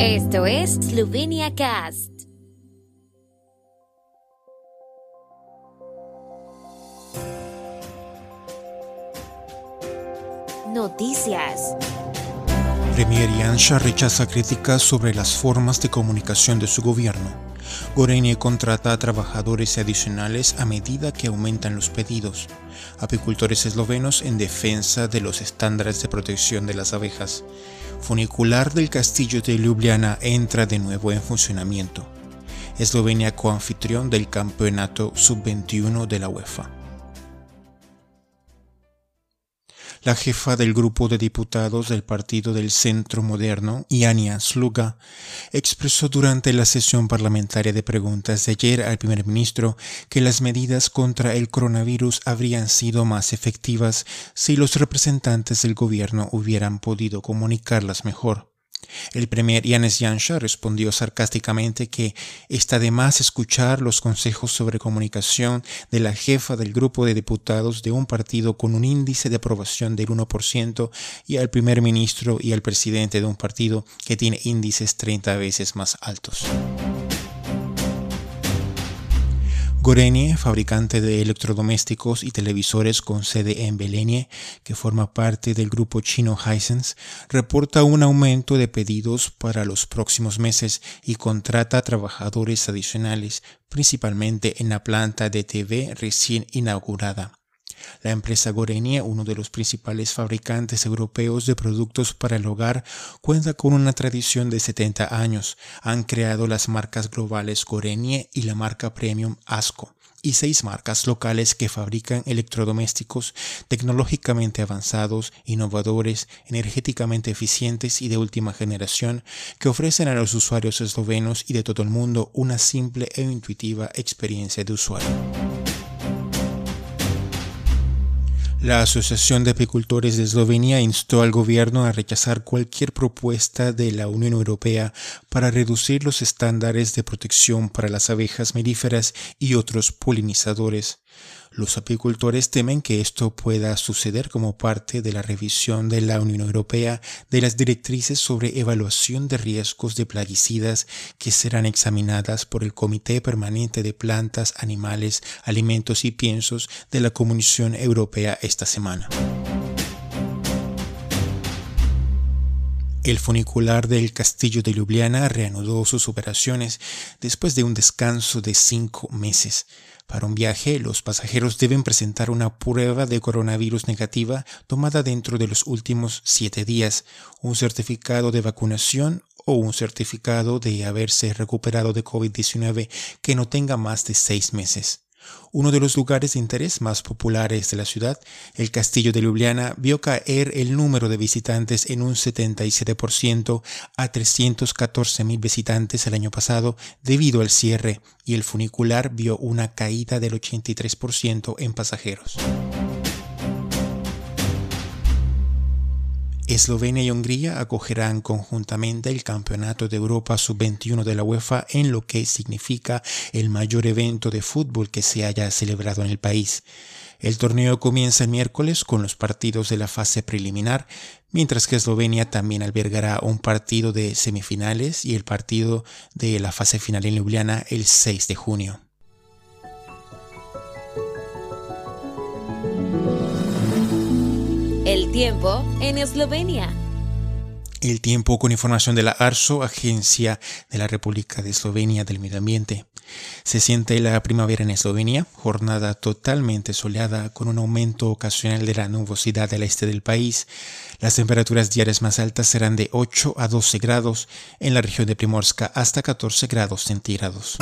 Esto es Slovenia Cast. Noticias. Premier Janša rechaza críticas sobre las formas de comunicación de su gobierno. Gorenje contrata a trabajadores adicionales a medida que aumentan los pedidos. Apicultores eslovenos en defensa de los estándares de protección de las abejas. Funicular del castillo de Ljubljana entra de nuevo en funcionamiento. Eslovenia coanfitrión del campeonato sub-21 de la UEFA. La jefa del grupo de diputados del Partido del Centro Moderno, Iania Sluga, expresó durante la sesión parlamentaria de preguntas de ayer al primer ministro que las medidas contra el coronavirus habrían sido más efectivas si los representantes del gobierno hubieran podido comunicarlas mejor. El premier Yanis Yansha respondió sarcásticamente que está de más escuchar los consejos sobre comunicación de la jefa del grupo de diputados de un partido con un índice de aprobación del 1% y al primer ministro y al presidente de un partido que tiene índices 30 veces más altos. Gorenje, fabricante de electrodomésticos y televisores con sede en Belenie, que forma parte del grupo chino Hisense, reporta un aumento de pedidos para los próximos meses y contrata trabajadores adicionales, principalmente en la planta de TV recién inaugurada. La empresa Gorenie, uno de los principales fabricantes europeos de productos para el hogar, cuenta con una tradición de 70 años. Han creado las marcas globales Gorenie y la marca premium Asco y seis marcas locales que fabrican electrodomésticos tecnológicamente avanzados, innovadores, energéticamente eficientes y de última generación que ofrecen a los usuarios eslovenos y de todo el mundo una simple e intuitiva experiencia de usuario. La Asociación de Apicultores de Eslovenia instó al gobierno a rechazar cualquier propuesta de la Unión Europea para reducir los estándares de protección para las abejas melíferas y otros polinizadores. Los apicultores temen que esto pueda suceder como parte de la revisión de la Unión Europea de las directrices sobre evaluación de riesgos de plaguicidas que serán examinadas por el Comité Permanente de Plantas, Animales, Alimentos y Piensos de la Comisión Europea esta semana. El funicular del castillo de Ljubljana reanudó sus operaciones después de un descanso de cinco meses. Para un viaje, los pasajeros deben presentar una prueba de coronavirus negativa tomada dentro de los últimos siete días, un certificado de vacunación o un certificado de haberse recuperado de COVID-19 que no tenga más de seis meses. Uno de los lugares de interés más populares de la ciudad, el Castillo de Ljubljana, vio caer el número de visitantes en un 77% a 314.000 visitantes el año pasado debido al cierre y el funicular vio una caída del 83% en pasajeros. Eslovenia y Hungría acogerán conjuntamente el Campeonato de Europa Sub-21 de la UEFA en lo que significa el mayor evento de fútbol que se haya celebrado en el país. El torneo comienza el miércoles con los partidos de la fase preliminar, mientras que Eslovenia también albergará un partido de semifinales y el partido de la fase final en Ljubljana el 6 de junio. El tiempo en Eslovenia. El tiempo con información de la ARSO, Agencia de la República de Eslovenia del Medio Ambiente. Se siente la primavera en Eslovenia, jornada totalmente soleada con un aumento ocasional de la nubosidad del este del país. Las temperaturas diarias más altas serán de 8 a 12 grados en la región de Primorska hasta 14 grados centígrados.